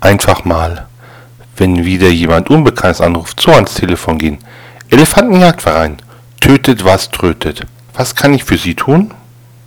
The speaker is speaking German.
Einfach mal, wenn wieder jemand Unbekanntes anruft, so ans Telefon gehen. Elefantenjagdverein. Tötet, was trötet. Was kann ich für Sie tun?